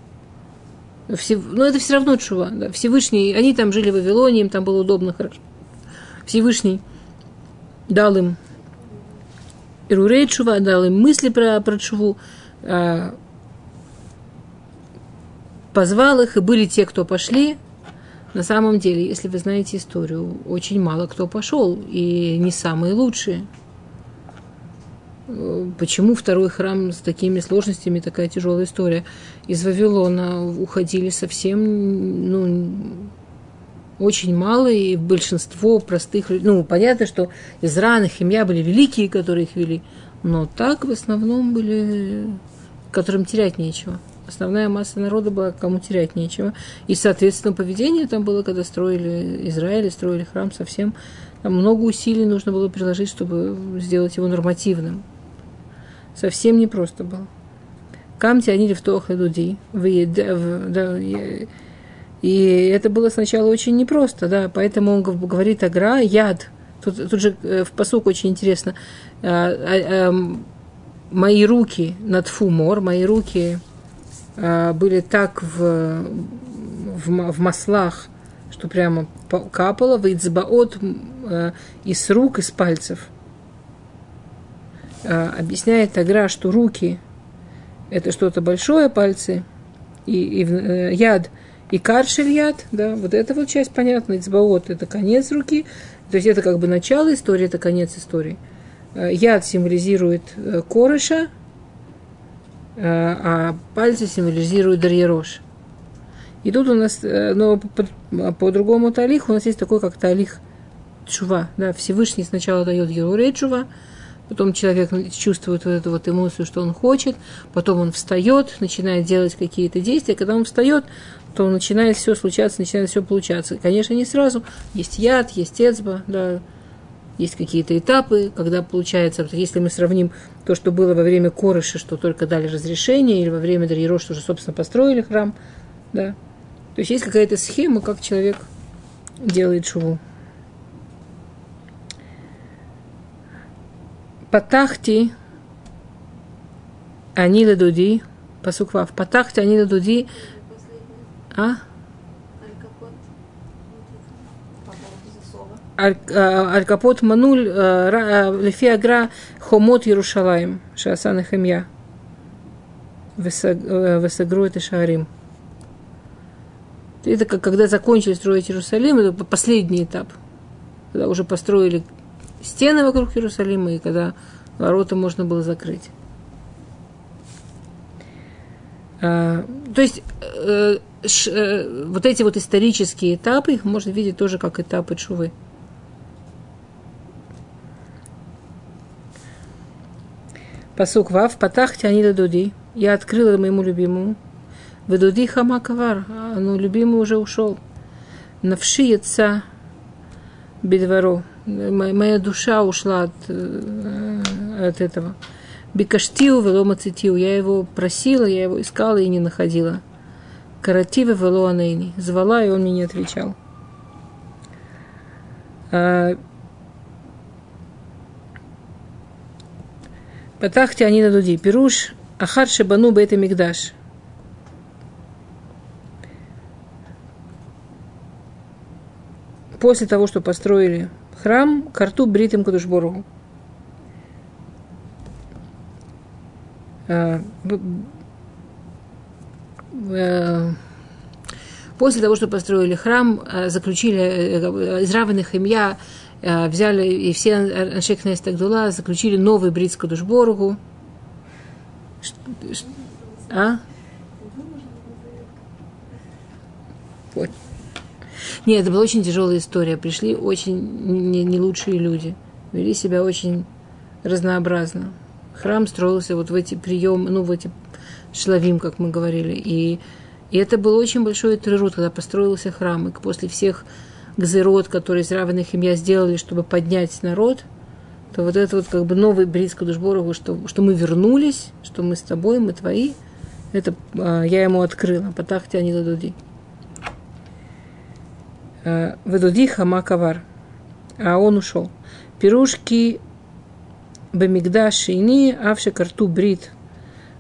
Все, но это все равно чува. Да. Всевышний, они там жили в Вавилоне, им там было удобно, хорошо. Всевышний дал им Ирурей Чува, дал им мысли про, про Чуву, э, позвал их, и были те, кто пошли. На самом деле, если вы знаете историю, очень мало кто пошел, и не самые лучшие. Почему второй храм с такими сложностями, такая тяжелая история? Из Вавилона уходили совсем, ну, очень мало, и большинство простых людей, ну, понятно, что Израиль и Химья были великие, которые их вели, но так в основном были, которым терять нечего. Основная масса народа была, кому терять нечего. И, соответственно, поведение там было, когда строили Израиль, строили храм совсем. Там много усилий нужно было приложить, чтобы сделать его нормативным. Совсем непросто было. Камти они в тох да, и это было сначала очень непросто, да, поэтому он говорит агра, яд. Тут, тут же э, в посук очень интересно. А, а, а, мои руки над фумор, мои руки были так в, в, в маслах, что прямо капало, вейцбаот а, из рук, из пальцев. А, объясняет Агра, что руки – это что-то большое, пальцы, и, и э, яд – и каршельят, да, вот эта вот часть понятна, Ицбаот – это конец руки, то есть это как бы начало истории, это конец истории. Э, яд символизирует э, корыша, э, а пальцы символизируют дарьерош. И тут у нас, но по, по другому талиху у нас есть такой, как талих чува. Да, Всевышний сначала дает Георгия чува, потом человек чувствует вот эту вот эмоцию, что он хочет, потом он встает, начинает делать какие-то действия. Когда он встает, то начинает все случаться, начинает все получаться. Конечно, не сразу. Есть яд, есть эцба, да, есть какие-то этапы, когда получается, если мы сравним то, что было во время Корыша, что только дали разрешение, или во время Дарьеро, что уже, собственно, построили храм, да. То есть есть какая-то схема, как человек делает шуву. Патахти Анила Дуди, посуквав, Патахти Анила Дуди а? Аль-Капот Мануль Лефи Агра Хомот Иерушалаем Шасан Хемья Весагру это Шарим. Это как когда закончили строить Иерусалим, это последний этап. Когда уже построили стены вокруг Иерусалима, и когда ворота можно было закрыть. А, то есть э, э, вот эти вот исторические этапы, их можно видеть тоже как этапы чувы. Посук Вав, Патах Тянида Дуди. Я открыла моему любимому. В Дуди Хамакавар, а ну, любимый уже ушел. Навши яца бедвору. Моя душа ушла от, э, от этого. Бикаштиу велома цитиу. Я его просила, я его искала и не находила. Каративы велоанейни. Звала, и он мне не отвечал. Патахти они на дуди. Пируш Ахар Шабану Бейта Мигдаш. После того, что построили храм, карту бритым Кудушборгу. Э, э, после того, что построили храм, э, заключили из равных имя, взяли и все Аншек Тагдула, заключили новый брит с Кадушборгу. А? Вот. Нет, это была очень тяжелая история. Пришли очень не, не лучшие люди. Вели себя очень разнообразно храм строился вот в эти приемы, ну, в эти шлавим, как мы говорили. И, и это был очень большой трирут, когда построился храм. И после всех гзерот, которые из равных им я сделали, чтобы поднять народ, то вот это вот как бы новый брит Кадушборову, что, что мы вернулись, что мы с тобой, мы твои, это а, я ему открыла. Патахти они дадуди. А, Ведуди хама кавар. А он ушел. Пирушки Бамигдаш шейни, авши карту брит.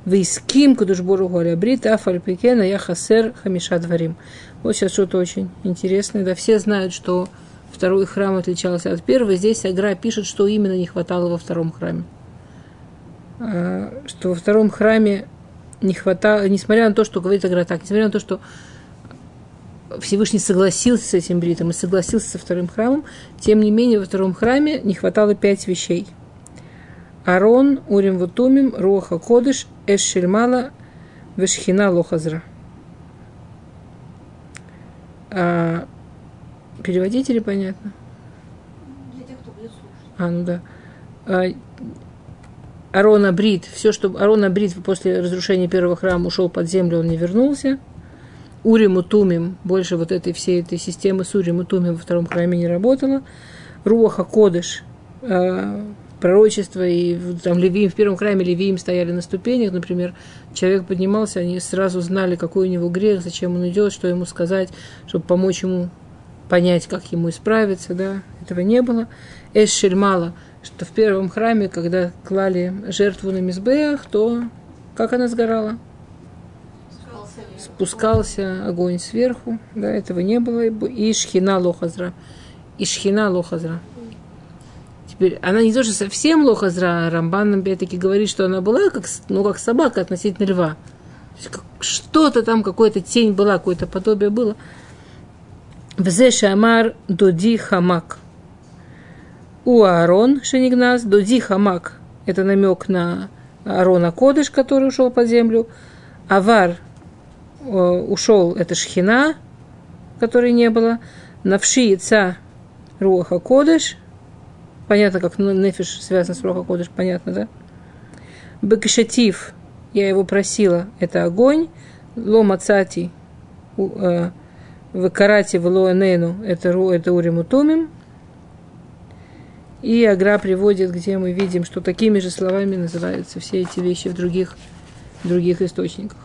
Виским кудушбору голя брит, афальпикена я хасер хамиша дворим. Вот сейчас что-то очень интересное. Да, все знают, что второй храм отличался от первого. Здесь Агра пишет, что именно не хватало во втором храме. Что во втором храме не хватало, несмотря на то, что говорит Агратак, несмотря на то, что Всевышний согласился с этим бритом и согласился со вторым храмом, тем не менее во втором храме не хватало пять вещей. Арон, Урим Вутумим, Руаха Кодыш, Эш Шельмала, Вешхина Лохазра. А, переводить или понятно? Для тех, кто будет слушать. А, ну да. А, Арона Брит, все, что Арона Брит после разрушения первого храма ушел под землю, он не вернулся. Урим и Тумим, больше вот этой всей этой системы с Урим и Тумим во втором храме не работала. Руаха Кодыш, э, пророчество, и там Левиим, в первом храме Левиим стояли на ступенях, например, человек поднимался, они сразу знали, какой у него грех, зачем он идет, что ему сказать, чтобы помочь ему понять, как ему исправиться, да, этого не было. Эш Шельмала, что в первом храме, когда клали жертву на Мизбеях, то как она сгорала? спускался огонь сверху, да, этого не было, и шхина лохазра, и шхина лохазра. Теперь, она не то, что совсем лохазра, а Рамбан, опять-таки, говорит, что она была как, ну, как собака относительно льва. Что-то там, какая-то тень была, какое-то подобие было. Взе шамар доди хамак. У Аарон Шенигнас, доди хамак. Это намек на Аарона Кодыш, который ушел под землю. Авар Э, ушел, это шхина, которой не было. Навши яйца Руаха Кодыш. Понятно, как нефиш связан с Руаха Кодыш, понятно, да? Бекшатив, я его просила, это огонь. Лома цати, э, в карате в лоэнену, это, это уриму тумим. И Агра приводит, где мы видим, что такими же словами называются все эти вещи в других, других источниках.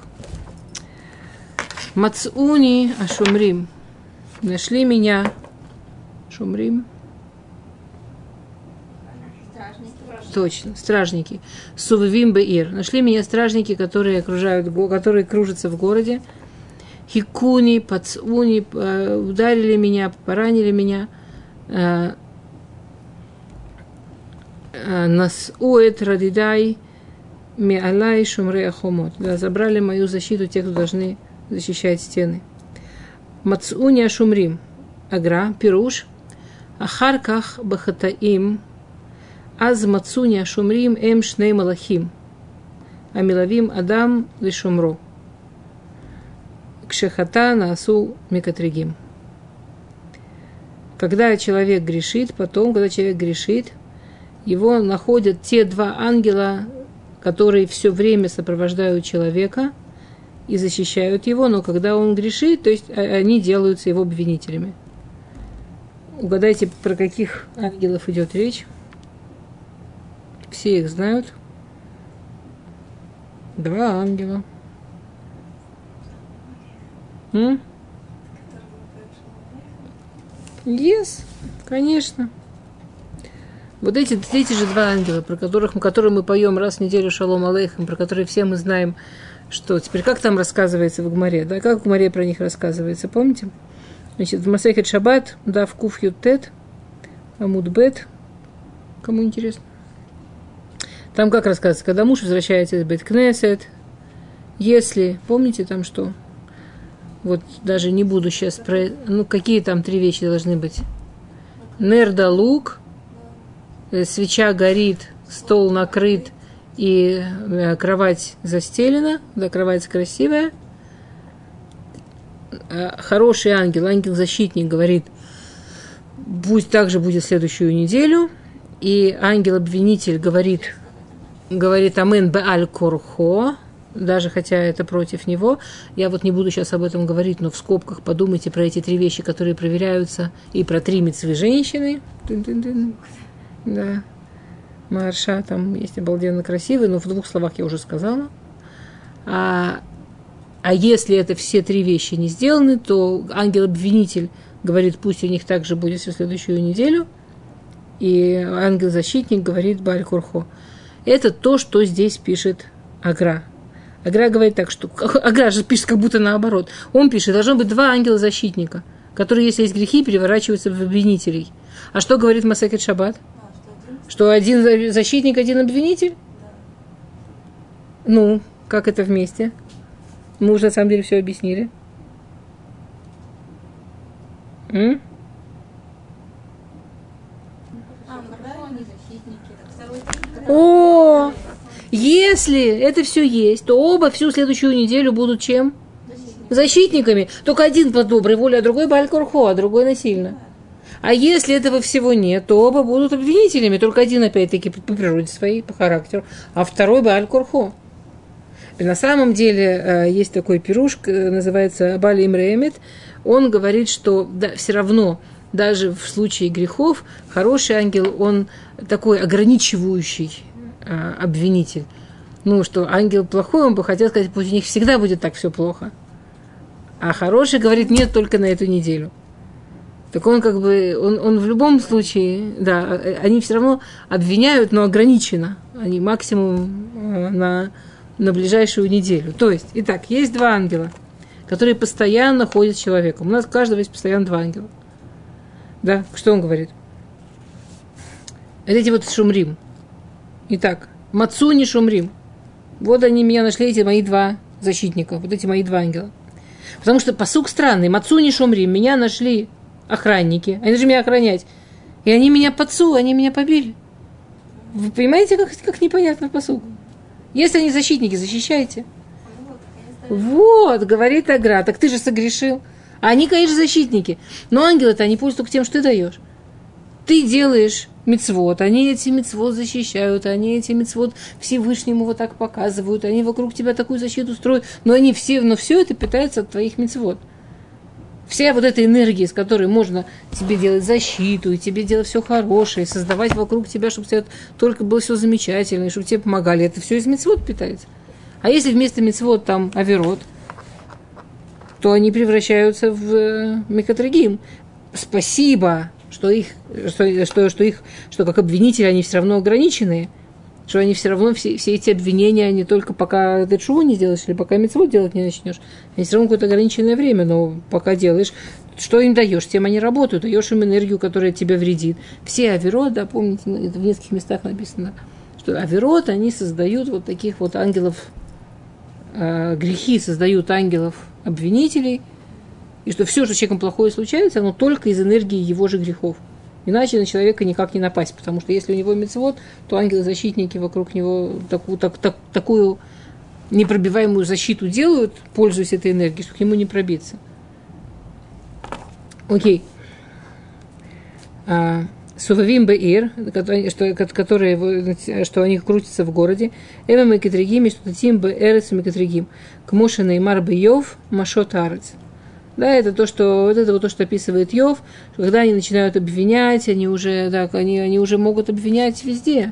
Мацуни Ашумрим. Нашли меня. Шумрим. Стражники. Точно, стражники. Суввим Беир. Нашли меня стражники, которые окружают, которые кружатся в городе. Хикуни, пацуни, э, ударили меня, поранили меня. Э, э, нас уэт радидай миалай шумре ахомот. Забрали мою защиту те, кто должны защищает стены. Мацуня шумрим. Агра, пируш. Ахарках бахатаим. Аз мацуня шумрим эм шней малахим. Амилавим адам лишумро. Кшехата насу микатригим. Когда человек грешит, потом, когда человек грешит, его находят те два ангела, которые все время сопровождают человека – и защищают его, но когда он грешит, то есть а, они делаются его обвинителями. Угадайте, про каких ангелов идет речь? Все их знают. Два ангела. М? Yes, конечно. Вот эти, эти же два ангела, про которых, которые мы поем раз в неделю Шалом Алейхам, про которые все мы знаем, что теперь, как там рассказывается в Гумаре, да, как в Гумаре про них рассказывается, помните? Значит, в Масехет Шаббат, да, в Куф Амуд Бет, кому интересно? Там как рассказывается, когда муж возвращается из Бет-Кнесет, если, помните там что? Вот даже не буду сейчас про... Ну, какие там три вещи должны быть? Нерда лук, э, свеча горит, стол накрыт – и э, кровать застелена, да, кровать красивая. Э, хороший ангел, ангел-защитник говорит, пусть также будет следующую неделю. И ангел-обвинитель говорит, говорит Амен Беаль Корхо, даже хотя это против него. Я вот не буду сейчас об этом говорить, но в скобках подумайте про эти три вещи, которые проверяются, и про три мецвы женщины. Да. Марша, там есть обалденно красивый, но в двух словах я уже сказала. А, а если это все три вещи не сделаны, то ангел-обвинитель говорит, пусть у них также будет всю следующую неделю. И ангел-защитник говорит Баль-Курхо. Это то, что здесь пишет Агра. Агра говорит так, что... Агра же пишет как будто наоборот. Он пишет, должно быть два ангела-защитника, которые, если есть грехи, переворачиваются в обвинителей. А что говорит Масекет Шаббат? Что один защитник, один обвинитель? Ну, Как это вместе? Мы уже на самом деле все объяснили. М? А, хорошо, они защитники. Второй О, если это все есть, то оба всю следующую неделю будут чем? Защитниками. Только один по доброй воле, а другой Балькурхо, а другой насильно. А если этого всего нет, то оба будут обвинителями. Только один, опять-таки, по природе своей, по характеру, а второй Балькурхо. На самом деле э, есть такой пируш, э, называется Бали Имреемет. Он говорит, что да, все равно даже в случае грехов хороший ангел, он такой ограничивающий э, обвинитель. Ну, что ангел плохой, он бы хотел сказать, пусть у них всегда будет так все плохо. А хороший говорит, нет, только на эту неделю. Так он как бы, он, он в любом случае, да, они все равно обвиняют, но ограниченно. Они максимум э, на, на ближайшую неделю. То есть, итак, есть два ангела, которые постоянно ходят с человеком. У нас у каждого есть постоянно два ангела. Да, что он говорит? Это эти вот шумрим. Итак, Мацуни шумрим. Вот они меня нашли, эти мои два защитника, вот эти мои два ангела. Потому что посук странный. Мацуни шумрим. Меня нашли охранники. Они же меня охранять. И они меня подсу, они меня побили. Вы понимаете, как, как непонятно посук? Если они защитники, защищайте. Вот, говорит Агра, так ты же согрешил. А они, конечно, защитники. Но ангелы-то, они пользуются только тем, что ты даешь. Ты делаешь мецвод, они эти мецвод защищают, они эти мецвод Всевышнему вот так показывают, они вокруг тебя такую защиту строят, но они все, но все это питается от твоих мецвод. Вся вот эта энергия, с которой можно тебе делать защиту, и тебе делать все хорошее, создавать вокруг тебя, чтобы тебе только было все замечательно, и чтобы тебе помогали, это все из мецвод питается. А если вместо мецвод там аверот, то они превращаются в э, мекатрагим. Спасибо, что их, что, что, что их, что как обвинители они все равно ограниченные, что они все равно, все, все эти обвинения, они только пока ты шоу не сделаешь, или пока мецвод делать не начнешь, они все равно какое-то ограниченное время, но пока делаешь, что им даешь, тем они работают, даешь им энергию, которая тебе вредит. Все аверот, да, помните, это в нескольких местах написано, что аверот, они создают вот таких вот ангелов, э, грехи создают ангелов обвинителей, и что все, что с человеком плохое случается, оно только из энергии его же грехов. Иначе на человека никак не напасть, потому что если у него мецвод, то ангелы-защитники вокруг него такую, так, так, такую непробиваемую защиту делают, пользуясь этой энергией, что к нему не пробиться. Окей. А, Сувавим Беир, которые, что они крутятся в городе. Эма Мекатригим, что Тим Беэрец Мекатригим. К Моше Неймар Бейов, Машот Арец. Да, это то, что вот это вот то, что описывает Йов, когда они начинают обвинять, они уже, да, они, они уже могут обвинять везде.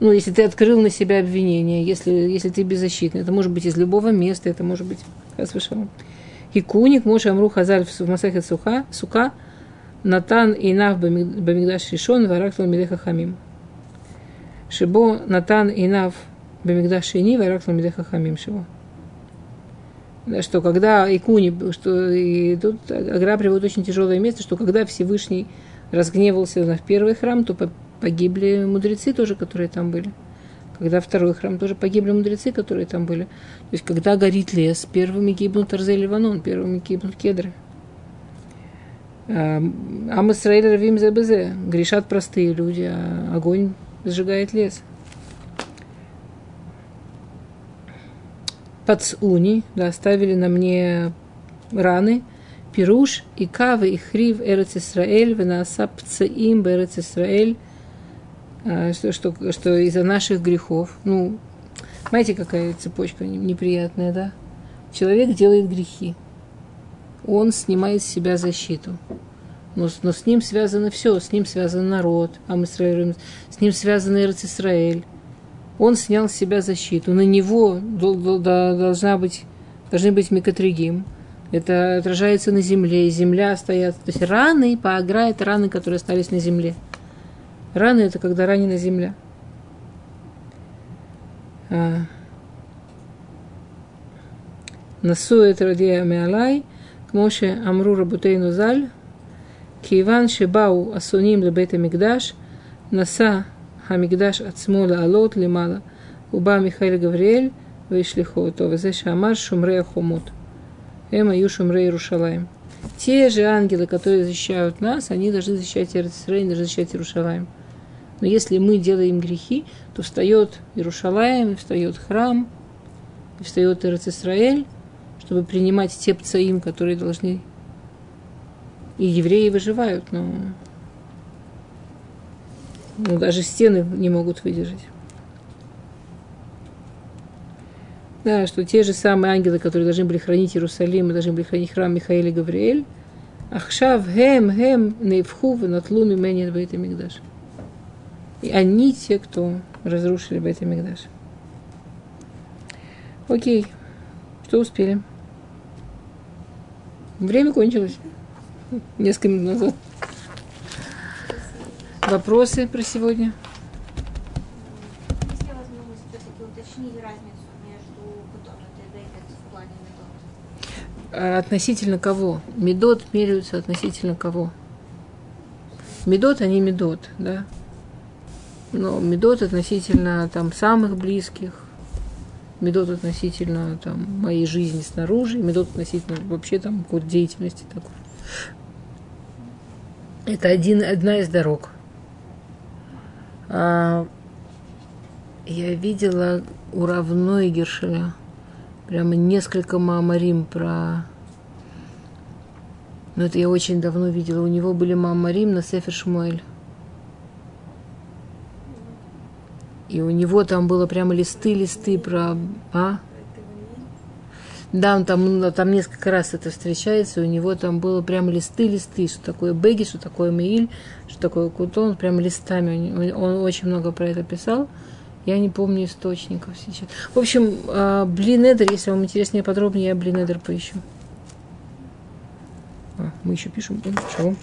Ну, если ты открыл на себя обвинение, если, если ты беззащитный, это может быть из любого места, это может быть, я слышала. Хикуник, Моше Амру Хазаль в Масахе Суха, Сука, Натан и Нав Бамигдаш Шишон, Варактал Мидеха Хамим. Шибо Натан и Нав Бамигдаш Шини, Варактал Мидеха Хамим Шибо что когда Икуни, что и тут Агра приводит очень тяжелое место, что когда Всевышний разгневался на первый храм, то погибли мудрецы тоже, которые там были. Когда второй храм, тоже погибли мудрецы, которые там были. То есть, когда горит лес, первыми гибнут Арзель Ливанон, первыми гибнут кедры. Ам Исраиль Равим Зебезе. Грешат простые люди, а огонь сжигает лес. Пацуни, да, оставили на мне раны, Пируш, и Кавы, и Хрив, Эрец Исраэль, Венаса Пцаим, Берец Исраэль, а, что, что, что из-за наших грехов. Ну, знаете, какая цепочка неприятная, да? Человек делает грехи. Он снимает с себя защиту. Но, но с ним связано все, с ним связан народ, а мы с ним связан Эрец Исраэль он снял с себя защиту. На него должна быть, должны быть микотригим. Это отражается на земле, земля стоят. То есть раны по агра это раны, которые остались на земле. Раны это когда ранена земля. А. Насует радия меалай, кмоше амру рабутейну заль, киеван шебау асуним лебета мигдаш, наса המקדש עצמו לעלות למעלה. ובא מיכאל גבריאל Вейшлихо, то Амар Шумрея Хомут. Эма Ю Шумрей Рушалаем. Те же ангелы, которые защищают нас, они должны защищать Иерусалим, должны защищать Иерушалаем. Но если мы делаем грехи, то встает Иерушалаем, встает храм, и встает Иерусалим, чтобы принимать те пцаим, которые должны... И евреи выживают, но ну, даже стены не могут выдержать. Да, что те же самые ангелы, которые должны были хранить Иерусалим и должны были хранить храм Михаил и Гавриэль, Ахшав хем хем нейвху натлу мимени бейт мигдаш. И они те, кто разрушили бейт мигдаш. Окей, что успели? Время кончилось. Несколько минут назад. Вопросы про сегодня? Есть ли возможность все-таки уточнить разницу между Бутон и Тедейкет в плане метод? А Относительно кого? Медот меряются относительно кого? Медот, они медот, да? Но медот относительно там самых близких, медот относительно там моей жизни снаружи, медот относительно вообще там какой-то деятельности такой. Это один, одна из дорог. А, я видела у Равной Гершеля прямо несколько маамарим про... Но это я очень давно видела. У него были маамарим на Сефер Шмуэль. И у него там было прямо листы-листы про... А? Да, он там, ну, там несколько раз это встречается, у него там было прямо листы-листы, что такое Беги, что такое Меиль, что такое Кутон, прямо листами. Он, он очень много про это писал. Я не помню источников сейчас. В общем, а, Блинедер, если вам интереснее подробнее, я Блинедер поищу. А, мы еще пишем. Шалом.